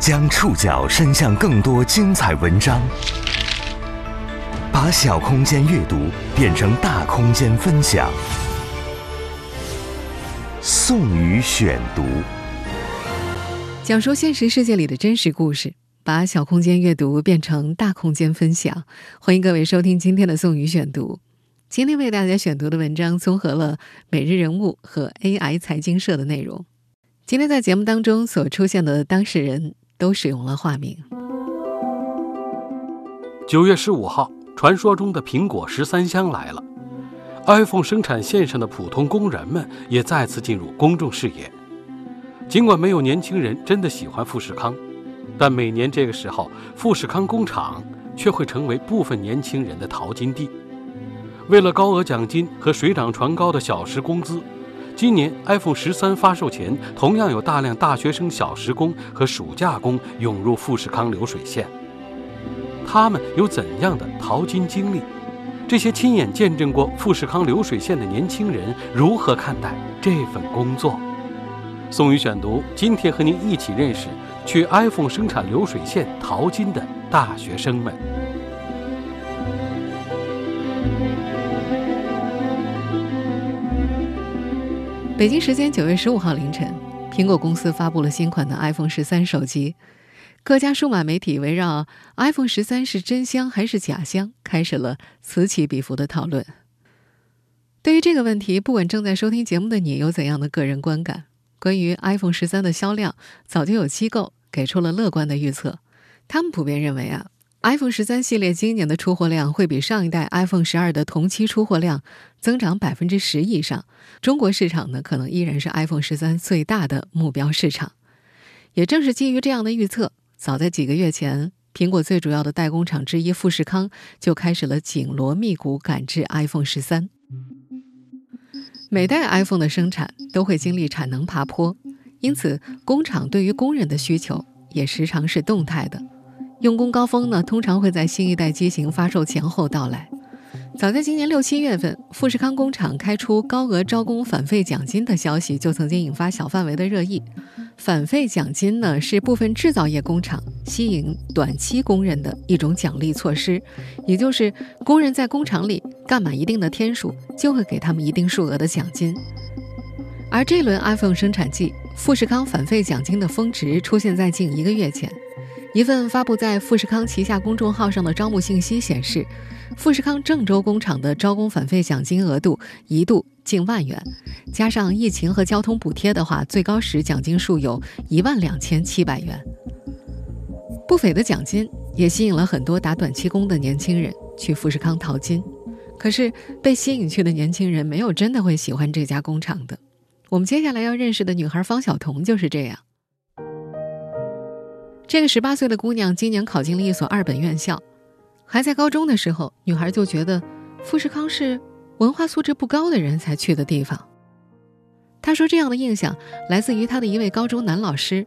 将触角伸向更多精彩文章，把小空间阅读变成大空间分享。宋宇选读，讲述现实世界里的真实故事，把小空间阅读变成大空间分享。欢迎各位收听今天的宋宇选读。今天为大家选读的文章综合了每日人物和 AI 财经社的内容。今天在节目当中所出现的当事人都使用了化名。九月十五号，传说中的苹果十三香来了，iPhone 生产线上的普通工人们也再次进入公众视野。尽管没有年轻人真的喜欢富士康，但每年这个时候，富士康工厂却会成为部分年轻人的淘金地。为了高额奖金和水涨船高的小时工资。今年 iPhone 十三发售前，同样有大量大学生小时工和暑假工涌入富士康流水线。他们有怎样的淘金经历？这些亲眼见证过富士康流水线的年轻人如何看待这份工作？宋宇选读，今天和您一起认识去 iPhone 生产流水线淘金的大学生们。北京时间九月十五号凌晨，苹果公司发布了新款的 iPhone 十三手机。各家数码媒体围绕 iPhone 十三是真香还是假香，开始了此起彼伏的讨论。对于这个问题，不管正在收听节目的你有怎样的个人观感，关于 iPhone 十三的销量，早就有机构给出了乐观的预测。他们普遍认为啊。iPhone 十三系列今年的出货量会比上一代 iPhone 十二的同期出货量增长百分之十以上。中国市场呢，可能依然是 iPhone 十三最大的目标市场。也正是基于这样的预测，早在几个月前，苹果最主要的代工厂之一富士康就开始了紧锣密鼓赶制 iPhone 十三。每代 iPhone 的生产都会经历产能爬坡，因此工厂对于工人的需求也时常是动态的。用工高峰呢，通常会在新一代机型发售前后到来。早在今年六七月份，富士康工厂开出高额招工返费奖金的消息，就曾经引发小范围的热议。返费奖金呢，是部分制造业工厂吸引短期工人的一种奖励措施，也就是工人在工厂里干满一定的天数，就会给他们一定数额的奖金。而这轮 iPhone 生产季，富士康返费奖金的峰值出现在近一个月前。一份发布在富士康旗下公众号上的招募信息显示，富士康郑州工厂的招工返费奖金额度一度近万元，加上疫情和交通补贴的话，最高时奖金数有一万两千七百元。不菲的奖金也吸引了很多打短期工的年轻人去富士康淘金。可是被吸引去的年轻人没有真的会喜欢这家工厂的。我们接下来要认识的女孩方晓彤就是这样。这个十八岁的姑娘今年考进了一所二本院校，还在高中的时候，女孩就觉得富士康是文化素质不高的人才去的地方。她说，这样的印象来自于她的一位高中男老师，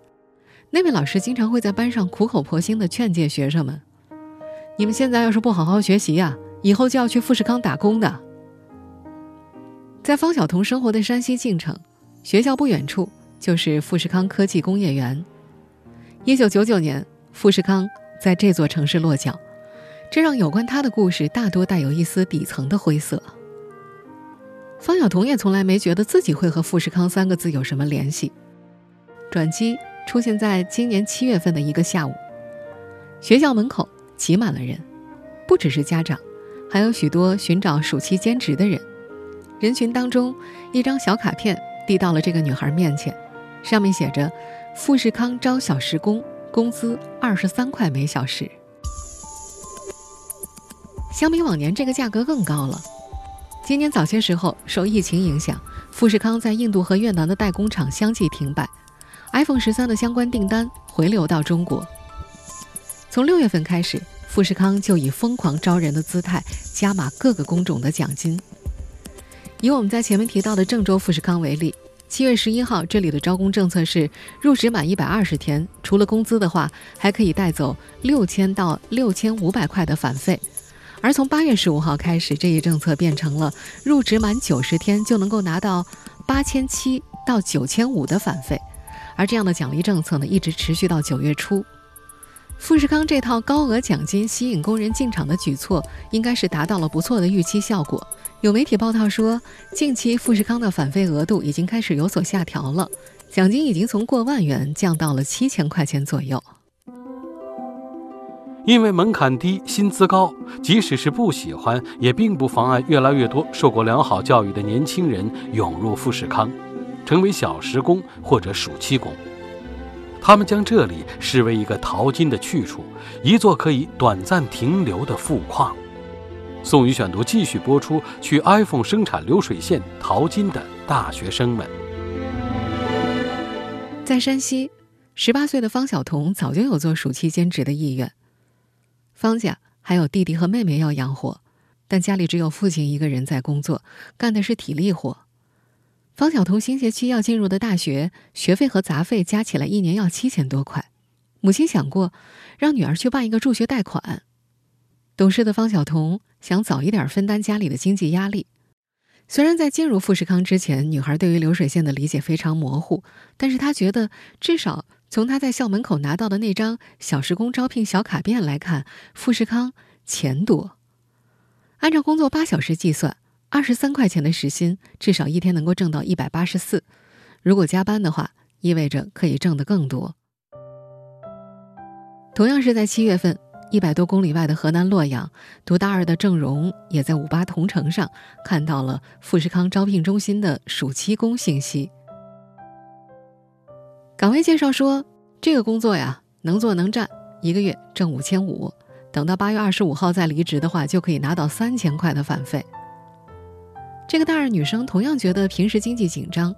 那位老师经常会在班上苦口婆心地劝诫学生们：“你们现在要是不好好学习呀，以后就要去富士康打工的。”在方晓彤生活的山西晋城，学校不远处就是富士康科技工业园。一九九九年，富士康在这座城市落脚，这让有关他的故事大多带有一丝底层的灰色。方晓彤也从来没觉得自己会和富士康三个字有什么联系。转机出现在今年七月份的一个下午，学校门口挤满了人，不只是家长，还有许多寻找暑期兼职的人。人群当中，一张小卡片递到了这个女孩面前，上面写着。富士康招小时工，工资二十三块每小时。相比往年，这个价格更高了。今年早些时候，受疫情影响，富士康在印度和越南的代工厂相继停摆，iPhone 十三的相关订单回流到中国。从六月份开始，富士康就以疯狂招人的姿态加码各个工种的奖金。以我们在前面提到的郑州富士康为例。七月十一号，这里的招工政策是入职满一百二十天，除了工资的话，还可以带走六千到六千五百块的返费。而从八月十五号开始，这一政策变成了入职满九十天就能够拿到八千七到九千五的返费。而这样的奖励政策呢，一直持续到九月初。富士康这套高额奖金吸引工人进场的举措，应该是达到了不错的预期效果。有媒体报道说，近期富士康的返费额度已经开始有所下调了，奖金已经从过万元降到了七千块钱左右。因为门槛低、薪资高，即使是不喜欢，也并不妨碍越来越多受过良好教育的年轻人涌入富士康，成为小时工或者暑期工。他们将这里视为一个淘金的去处，一座可以短暂停留的富矿。宋宇选读继续播出：去 iPhone 生产流水线淘金的大学生们。在山西，十八岁的方晓彤早就有做暑期兼职的意愿。方家还有弟弟和妹妹要养活，但家里只有父亲一个人在工作，干的是体力活。方晓彤新学期要进入的大学，学费和杂费加起来一年要七千多块。母亲想过让女儿去办一个助学贷款。懂事的方晓彤想早一点分担家里的经济压力。虽然在进入富士康之前，女孩对于流水线的理解非常模糊，但是她觉得至少从她在校门口拿到的那张小时工招聘小卡片来看，富士康钱多。按照工作八小时计算。二十三块钱的时薪，至少一天能够挣到一百八十四。如果加班的话，意味着可以挣得更多。同样是在七月份，一百多公里外的河南洛阳，读大二的郑荣也在五八同城上看到了富士康招聘中心的暑期工信息。岗位介绍说，这个工作呀，能坐能站，一个月挣五千五。等到八月二十五号再离职的话，就可以拿到三千块的返费。这个大二女生同样觉得平时经济紧张，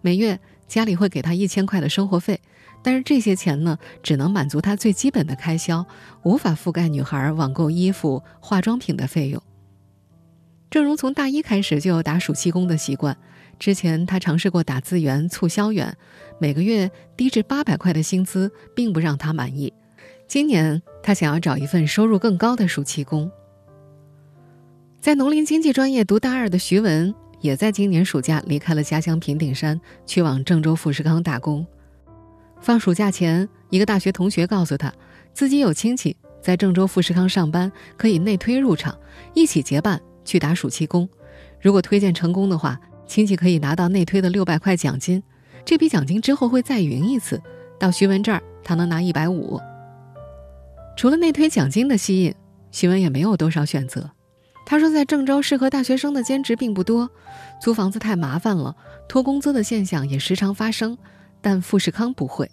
每月家里会给她一千块的生活费，但是这些钱呢，只能满足她最基本的开销，无法覆盖女孩网购衣服、化妆品的费用。郑荣从大一开始就有打暑期工的习惯，之前她尝试过打字员、促销员，每个月低至八百块的薪资并不让她满意。今年她想要找一份收入更高的暑期工。在农林经济专业读大二的徐文，也在今年暑假离开了家乡平顶山，去往郑州富士康打工。放暑假前，一个大学同学告诉他，自己有亲戚在郑州富士康上班，可以内推入场，一起结伴去打暑期工。如果推荐成功的话，亲戚可以拿到内推的六百块奖金。这笔奖金之后会再匀一次，到徐文这儿，他能拿一百五。除了内推奖金的吸引，徐文也没有多少选择。他说，在郑州适合大学生的兼职并不多，租房子太麻烦了，拖工资的现象也时常发生，但富士康不会。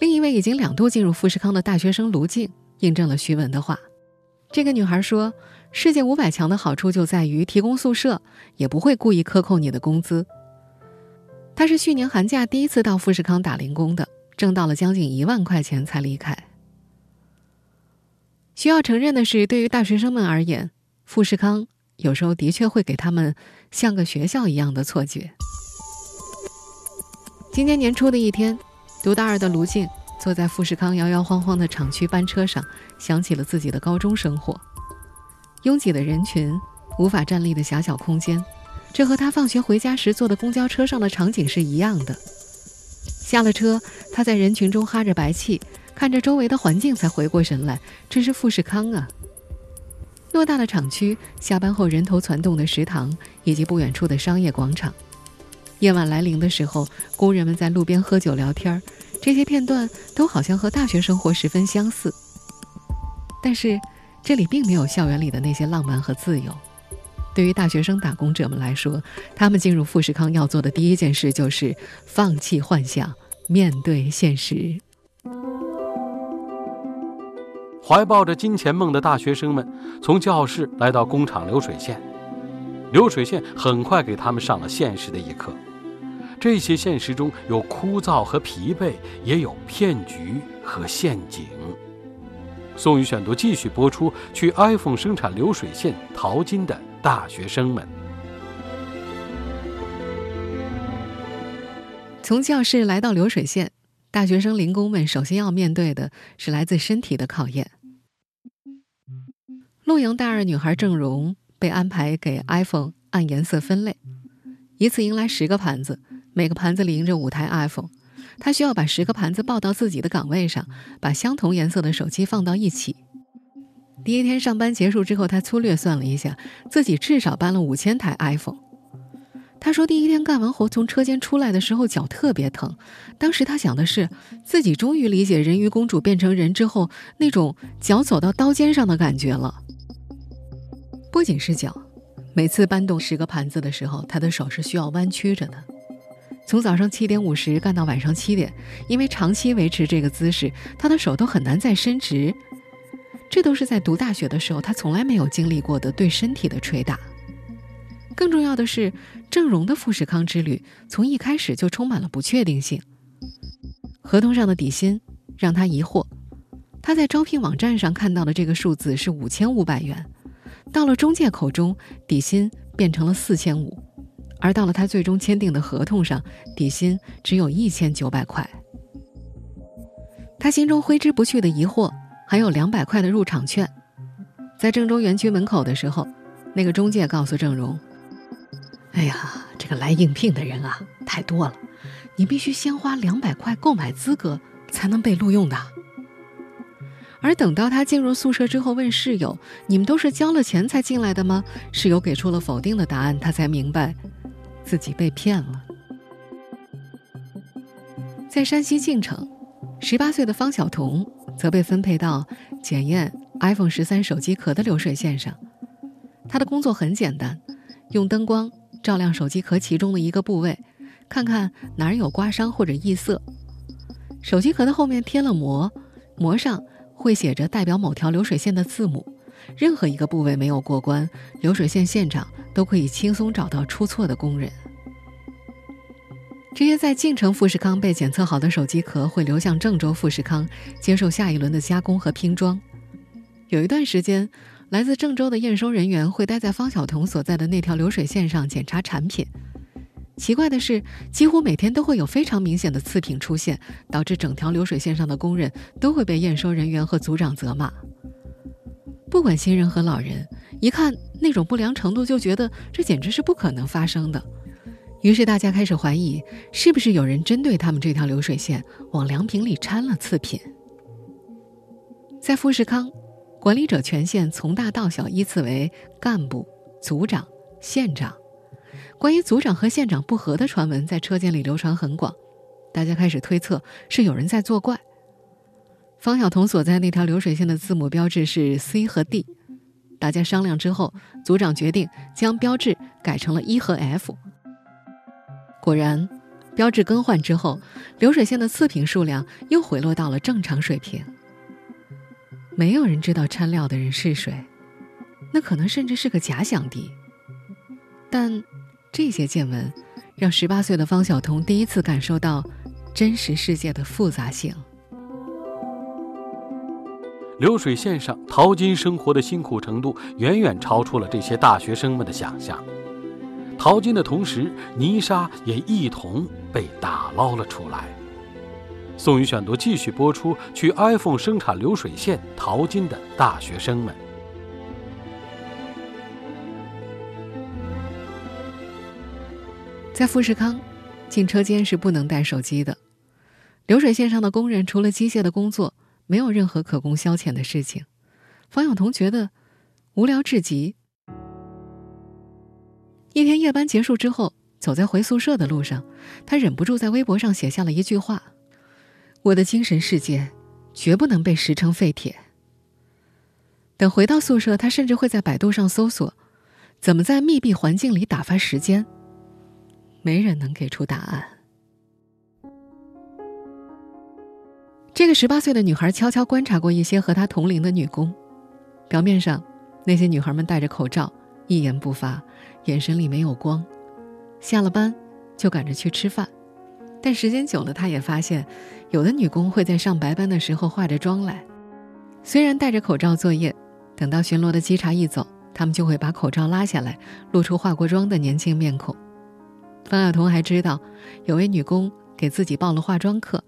另一位已经两度进入富士康的大学生卢静印证了徐文的话。这个女孩说：“世界五百强的好处就在于提供宿舍，也不会故意克扣你的工资。”她是去年寒假第一次到富士康打零工的，挣到了将近一万块钱才离开。需要承认的是，对于大学生们而言，富士康有时候的确会给他们像个学校一样的错觉。今年年初的一天，读大二的卢静坐在富士康摇摇晃晃的厂区班车上，想起了自己的高中生活。拥挤的人群，无法站立的狭小空间，这和他放学回家时坐的公交车上的场景是一样的。下了车，他在人群中哈着白气，看着周围的环境，才回过神来，这是富士康啊。偌大的厂区，下班后人头攒动的食堂，以及不远处的商业广场。夜晚来临的时候，工人们在路边喝酒聊天儿这些片段都好像和大学生活十分相似。但是，这里并没有校园里的那些浪漫和自由。对于大学生打工者们来说，他们进入富士康要做的第一件事就是放弃幻想，面对现实。怀抱着金钱梦的大学生们，从教室来到工厂流水线。流水线很快给他们上了现实的一课。这些现实中有枯燥和疲惫，也有骗局和陷阱。宋宇选读继续播出：去 iPhone 生产流水线淘金的大学生们。从教室来到流水线，大学生零工们首先要面对的是来自身体的考验。洛阳大二女孩郑荣被安排给 iPhone 按颜色分类，一次迎来十个盘子，每个盘子里印着五台 iPhone。她需要把十个盘子抱到自己的岗位上，把相同颜色的手机放到一起。第一天上班结束之后，他粗略算了一下，自己至少搬了五千台 iPhone。他说，第一天干完活从车间出来的时候脚特别疼，当时他想的是，自己终于理解人鱼公主变成人之后那种脚走到刀尖上的感觉了。不仅是脚，每次搬动十个盘子的时候，他的手是需要弯曲着的。从早上七点五十干到晚上七点，因为长期维持这个姿势，他的手都很难再伸直。这都是在读大学的时候他从来没有经历过的对身体的捶打。更重要的是，郑荣的富士康之旅从一开始就充满了不确定性。合同上的底薪让他疑惑，他在招聘网站上看到的这个数字是五千五百元，到了中介口中，底薪变成了四千五，而到了他最终签订的合同上，底薪只有一千九百块。他心中挥之不去的疑惑。还有两百块的入场券，在郑州园区门口的时候，那个中介告诉郑荣：“哎呀，这个来应聘的人啊太多了，你必须先花两百块购买资格才能被录用的。”而等到他进入宿舍之后，问室友：“你们都是交了钱才进来的吗？”室友给出了否定的答案，他才明白自己被骗了。在山西晋城，十八岁的方晓彤。则被分配到检验 iPhone 十三手机壳的流水线上。他的工作很简单，用灯光照亮手机壳其中的一个部位，看看哪儿有刮伤或者异色。手机壳的后面贴了膜，膜上会写着代表某条流水线的字母。任何一个部位没有过关，流水线线长都可以轻松找到出错的工人。这些在晋城富士康被检测好的手机壳会流向郑州富士康，接受下一轮的加工和拼装。有一段时间，来自郑州的验收人员会待在方晓彤所在的那条流水线上检查产品。奇怪的是，几乎每天都会有非常明显的次品出现，导致整条流水线上的工人都会被验收人员和组长责骂。不管新人和老人，一看那种不良程度，就觉得这简直是不可能发生的。于是大家开始怀疑，是不是有人针对他们这条流水线往良品里掺了次品。在富士康，管理者权限从大到小依次为干部、组长、县长。关于组长和县长不和的传闻在车间里流传很广，大家开始推测是有人在作怪。方晓彤所在那条流水线的字母标志是 C 和 D，大家商量之后，组长决定将标志改成了 E 和 F。果然，标志更换之后，流水线的次品数量又回落到了正常水平。没有人知道掺料的人是谁，那可能甚至是个假想敌。但这些见闻，让十八岁的方晓彤第一次感受到真实世界的复杂性。流水线上淘金生活的辛苦程度，远远超出了这些大学生们的想象。淘金的同时，泥沙也一同被打捞了出来。宋宇选读继续播出：去 iPhone 生产流水线淘金的大学生们。在富士康，进车间是不能带手机的。流水线上的工人除了机械的工作，没有任何可供消遣的事情。方晓彤觉得无聊至极。一天夜班结束之后，走在回宿舍的路上，他忍不住在微博上写下了一句话：“我的精神世界绝不能被石成废铁。”等回到宿舍，他甚至会在百度上搜索：“怎么在密闭环境里打发时间？”没人能给出答案。这个十八岁的女孩悄悄观察过一些和她同龄的女工，表面上，那些女孩们戴着口罩。一言不发，眼神里没有光。下了班，就赶着去吃饭。但时间久了，他也发现，有的女工会在上白班的时候化着妆来。虽然戴着口罩作业，等到巡逻的稽查一走，他们就会把口罩拉下来，露出化过妆的年轻面孔。方晓彤还知道，有位女工给自己报了化妆课，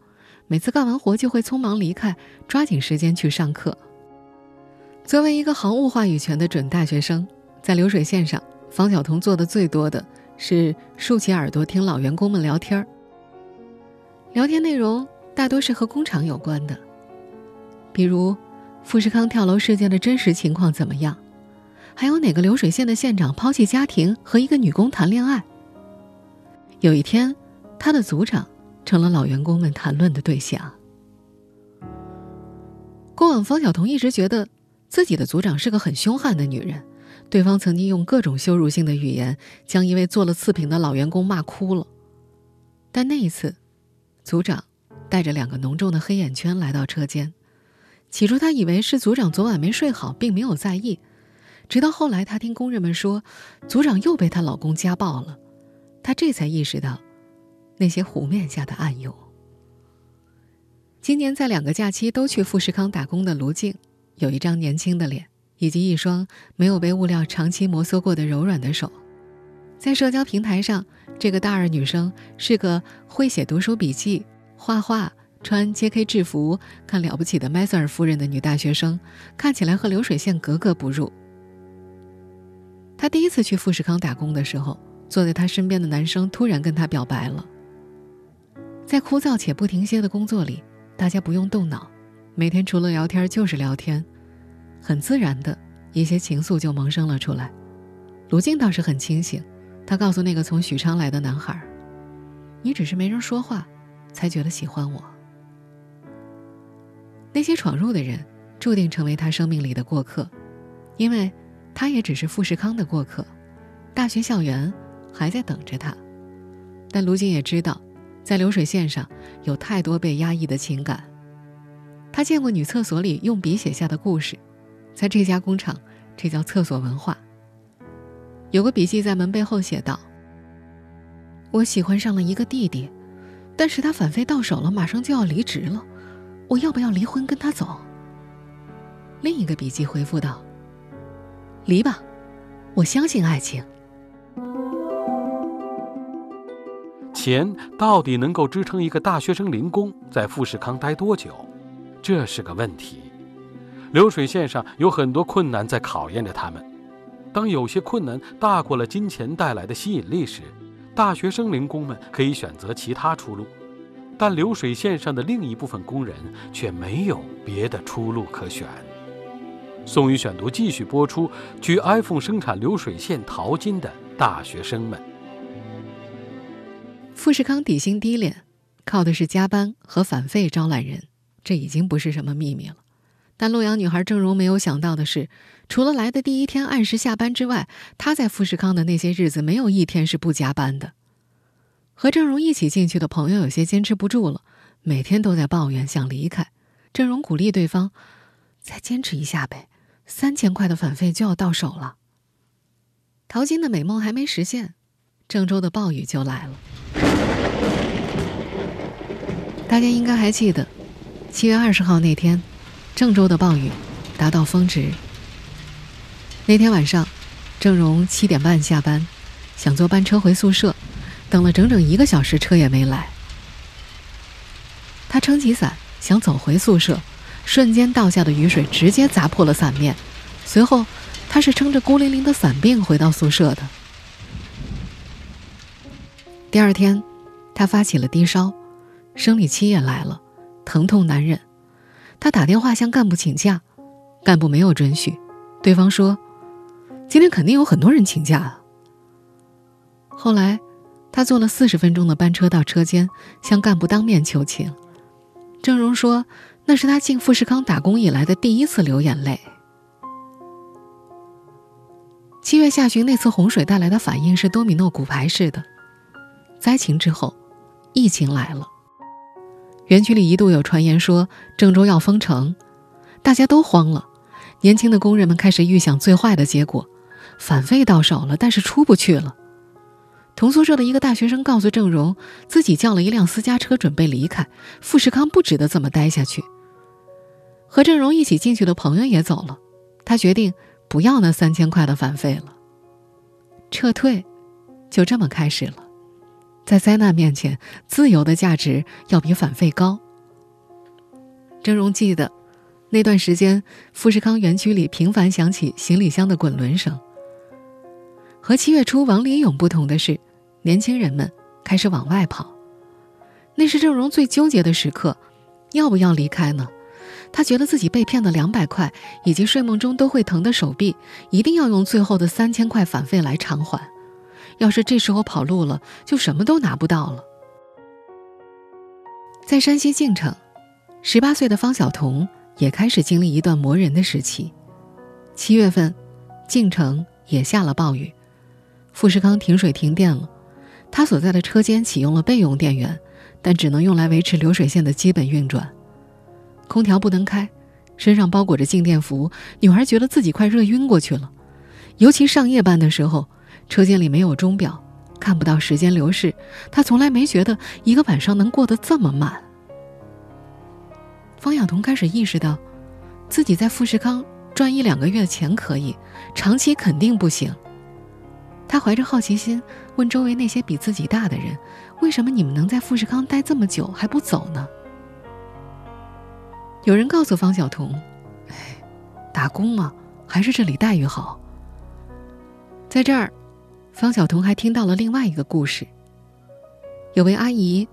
每次干完活就会匆忙离开，抓紧时间去上课。作为一个毫无话语权的准大学生。在流水线上，方晓彤做的最多的是竖起耳朵听老员工们聊天儿。聊天内容大多是和工厂有关的，比如富士康跳楼事件的真实情况怎么样，还有哪个流水线的县长抛弃家庭和一个女工谈恋爱。有一天，他的组长成了老员工们谈论的对象。过往，方晓彤一直觉得自己的组长是个很凶悍的女人，对方曾经用各种羞辱性的语言将一位做了次品的老员工骂哭了。但那一次，组长带着两个浓重的黑眼圈来到车间。起初，他以为是组长昨晚没睡好，并没有在意。直到后来，他听工人们说，组长又被她老公家暴了，他这才意识到那些湖面下的暗涌。今年在两个假期都去富士康打工的卢静，有一张年轻的脸，以及一双没有被物料长期摩挲过的柔软的手。在社交平台上，这个大二女生是个会写读书笔记、画画、穿 J.K. 制服、看了不起的麦瑟尔夫人的女大学生，看起来和流水线格格不入。她第一次去富士康打工的时候，坐在她身边的男生突然跟她表白了。在枯燥且不停歇的工作里，大家不用动脑，每天除了聊天就是聊天，很自然的一些情愫就萌生了出来。卢静倒是很清醒。他告诉那个从许昌来的男孩：“你只是没人说话，才觉得喜欢我。那些闯入的人，注定成为他生命里的过客，因为他也只是富士康的过客。大学校园还在等着他，但卢静也知道，在流水线上有太多被压抑的情感。他见过女厕所里用笔写下的故事，在这家工厂，这叫厕所文化。”有个笔记在门背后写道：“我喜欢上了一个弟弟，但是他反费到手了，马上就要离职了，我要不要离婚跟他走？”另一个笔记回复道：“离吧，我相信爱情。”钱到底能够支撑一个大学生零工在富士康待多久？这是个问题。流水线上有很多困难在考验着他们。当有些困难大过了金钱带来的吸引力时，大学生零工们可以选择其他出路，但流水线上的另一部分工人却没有别的出路可选。宋宇选读继续播出：去 iPhone 生产流水线淘金的大学生们。富士康底薪低廉，靠的是加班和返费招揽人，这已经不是什么秘密了。但洛阳女孩郑荣没有想到的是。除了来的第一天按时下班之外，她在富士康的那些日子没有一天是不加班的。和郑荣一起进去的朋友有些坚持不住了，每天都在抱怨想离开。郑荣鼓励对方：“再坚持一下呗，三千块的返费就要到手了。”淘金的美梦还没实现，郑州的暴雨就来了。大家应该还记得，七月二十号那天，郑州的暴雨达到峰值。那天晚上，郑荣七点半下班，想坐班车回宿舍，等了整整一个小时，车也没来。他撑起伞想走回宿舍，瞬间倒下的雨水直接砸破了伞面。随后，他是撑着孤零零的伞柄回到宿舍的。第二天，他发起了低烧，生理期也来了，疼痛难忍。他打电话向干部请假，干部没有准许，对方说。今天肯定有很多人请假啊。后来，他坐了四十分钟的班车到车间，向干部当面求情。郑荣说：“那是他进富士康打工以来的第一次流眼泪。”七月下旬那次洪水带来的反应是多米诺骨牌式的。灾情之后，疫情来了。园区里一度有传言说郑州要封城，大家都慌了。年轻的工人们开始预想最坏的结果。返费到手了，但是出不去了。同宿舍的一个大学生告诉郑荣，自己叫了一辆私家车准备离开富士康，不值得这么待下去。和郑荣一起进去的朋友也走了，他决定不要那三千块的返费了。撤退，就这么开始了。在灾难面前，自由的价值要比返费高。郑荣记得，那段时间富士康园区里频繁响起行李箱的滚轮声。和七月初王林勇不同的是，年轻人们开始往外跑。那是郑荣最纠结的时刻，要不要离开呢？他觉得自己被骗的两百块以及睡梦中都会疼的手臂，一定要用最后的三千块返费来偿还。要是这时候跑路了，就什么都拿不到了。在山西晋城，十八岁的方晓彤也开始经历一段磨人的时期。七月份，晋城也下了暴雨，富士康停水停电了。他所在的车间启用了备用电源，但只能用来维持流水线的基本运转。空调不能开，身上包裹着静电服，女孩觉得自己快热晕过去了。尤其上夜班的时候，车间里没有钟表，看不到时间流逝。他从来没觉得一个晚上能过得这么慢。方晓彤开始意识到，自己在富士康赚一两个月的钱可以，长期肯定不行。他怀着好奇心问周围那些比自己大的人：“为什么你们能在富士康待这么久还不走呢？”有人告诉方晓彤：“哎，打工嘛，还是这里待遇好。”在这儿，方晓彤还听到了另外一个故事。有位阿姨，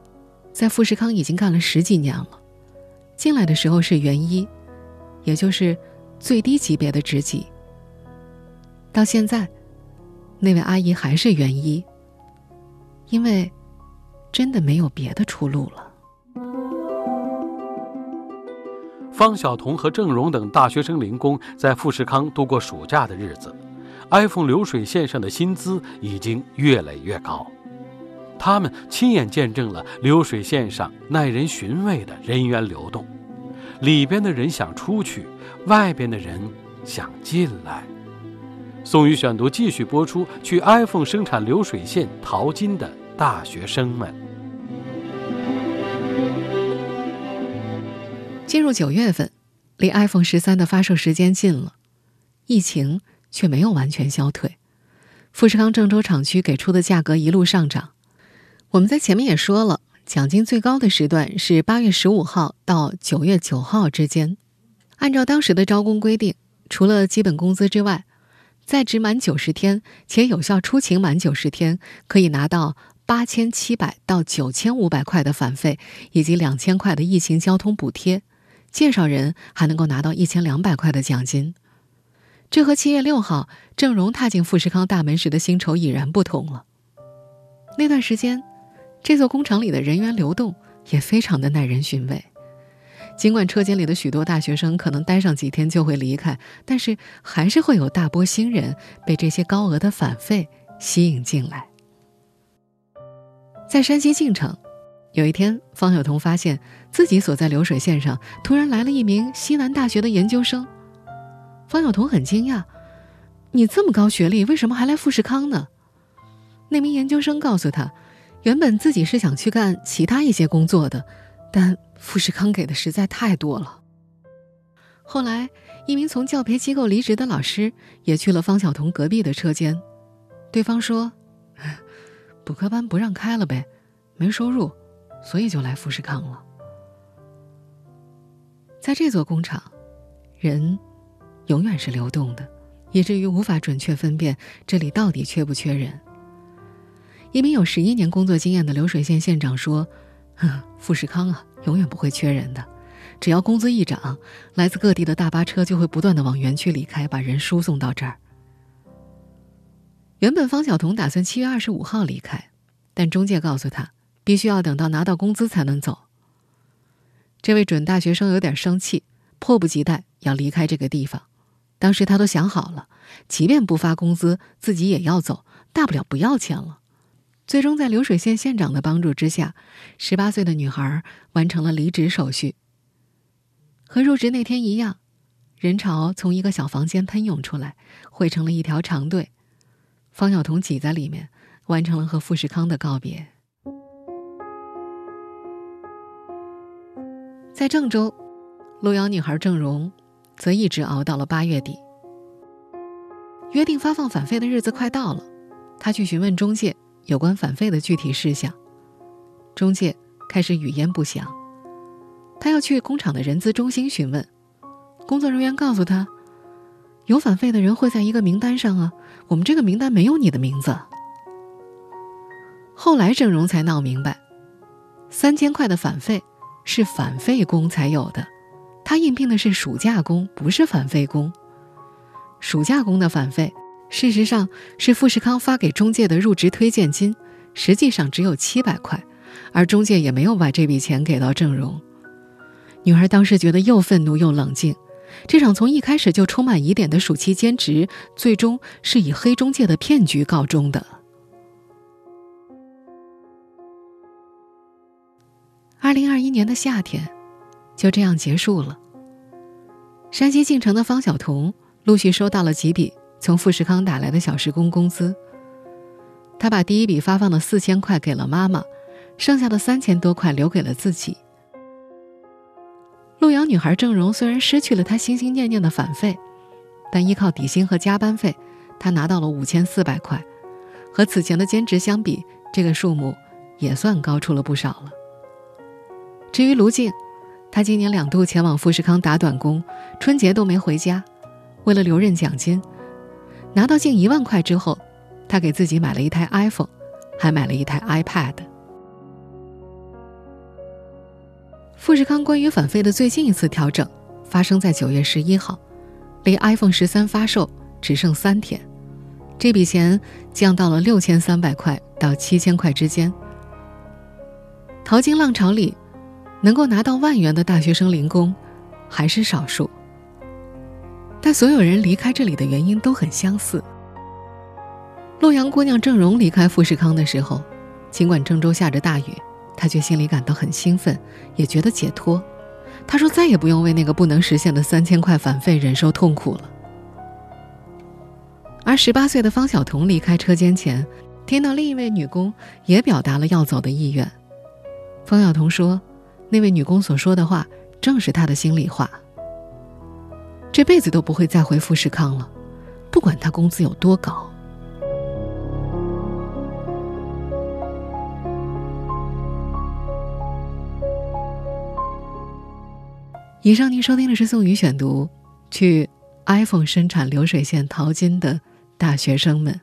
在富士康已经干了十几年了，进来的时候是员一，也就是最低级别的职级。到现在。那位阿姨还是原一，因为真的没有别的出路了。方晓彤和郑荣等大学生零工在富士康度过暑假的日子，iPhone 流水线上的薪资已经越来越高，他们亲眼见证了流水线上耐人寻味的人员流动，里边的人想出去，外边的人想进来。宋宇选读继续播出：去 iPhone 生产流水线淘金的大学生们。进入九月份，离 iPhone 十三的发售时间近了，疫情却没有完全消退。富士康郑州厂区给出的价格一路上涨。我们在前面也说了，奖金最高的时段是八月十五号到九月九号之间。按照当时的招工规定，除了基本工资之外，在职满九十天且有效出勤满九十天，可以拿到八千七百到九千五百块的返费，以及两千块的疫情交通补贴。介绍人还能够拿到一千两百块的奖金。这和七月六号郑荣踏进富士康大门时的薪酬已然不同了。那段时间，这座工厂里的人员流动也非常的耐人寻味。尽管车间里的许多大学生可能待上几天就会离开，但是还是会有大波新人被这些高额的返费吸引进来。在山西晋城，有一天，方晓彤发现自己所在流水线上突然来了一名西南大学的研究生。方晓彤很惊讶：“你这么高学历，为什么还来富士康呢？”那名研究生告诉他：“原本自己是想去干其他一些工作的，但……”富士康给的实在太多了。后来，一名从教培机构离职的老师也去了方晓彤隔壁的车间。对方说：“补课班不让开了呗，没收入，所以就来富士康了。”在这座工厂，人永远是流动的，以至于无法准确分辨这里到底缺不缺人。一名有十一年工作经验的流水线线长说：“富士康啊。”永远不会缺人的，只要工资一涨，来自各地的大巴车就会不断的往园区里开，把人输送到这儿。原本方晓彤打算七月二十五号离开，但中介告诉他，必须要等到拿到工资才能走。这位准大学生有点生气，迫不及待要离开这个地方。当时他都想好了，即便不发工资，自己也要走，大不了不要钱了。最终，在流水线线长的帮助之下，十八岁的女孩完成了离职手续。和入职那天一样，人潮从一个小房间喷涌出来，汇成了一条长队。方晓彤挤在里面，完成了和富士康的告别。在郑州，路遥女孩郑荣则一直熬到了八月底。约定发放返费的日子快到了，他去询问中介。有关返费的具体事项，中介开始语焉不详。他要去工厂的人资中心询问，工作人员告诉他，有返费的人会在一个名单上啊，我们这个名单没有你的名字。后来郑荣才闹明白，三千块的返费是返费工才有的，他应聘的是暑假工，不是返费工。暑假工的返费，事实上是富士康发给中介的入职推荐金，实际上只有七百块，而中介也没有把这笔钱给到郑荣。女孩当时觉得又愤怒又冷静，这场从一开始就充满疑点的暑期兼职，最终是以黑中介的骗局告终的。二零二一年的夏天，就这样结束了。山西晋城的方晓彤。陆续收到了几笔从富士康打来的小时工工资。他把第一笔发放的四千块给了妈妈，剩下的三千多块留给了自己。洛阳女孩郑荣虽然失去了她心心念念的返费，但依靠底薪和加班费，她拿到了五千四百块，和此前的兼职相比，这个数目也算高出了不少了。至于卢静，他今年两度前往富士康打短工，春节都没回家。为了留任奖金，拿到近一万块之后，他给自己买了一台 iPhone，还买了一台 iPad。富士康关于返费的最近一次调整发生在九月十一号，离 iPhone 十三发售只剩三天，这笔钱降到了六千三百块到七千块之间。淘金浪潮里，能够拿到万元的大学生零工还是少数。但所有人离开这里的原因都很相似。洛阳姑娘郑荣离开富士康的时候，尽管郑州下着大雨，她却心里感到很兴奋，也觉得解脱。她说：“再也不用为那个不能实现的三千块返费忍受痛苦了。”而十八岁的方晓彤离开车间前，听到另一位女工也表达了要走的意愿。方晓彤说：“那位女工所说的话，正是她的心里话。”这辈子都不会再回富士康了，不管他工资有多高。以上您收听的是宋宇选读，去 iPhone 生产流水线淘金的大学生们。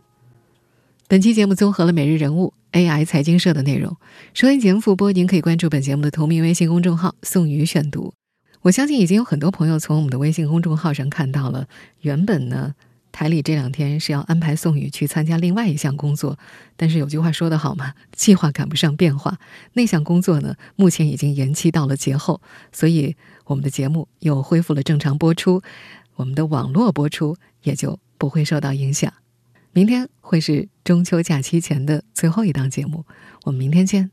本期节目综合了每日人物、AI 财经社的内容。收音节目复播，您可以关注本节目的同名微信公众号“宋宇选读”。我相信已经有很多朋友从我们的微信公众号上看到了。原本呢，台里这两天是要安排宋宇去参加另外一项工作，但是有句话说得好嘛，计划赶不上变化。那项工作呢，目前已经延期到了节后，所以我们的节目又恢复了正常播出，我们的网络播出也就不会受到影响。明天会是中秋假期前的最后一档节目，我们明天见。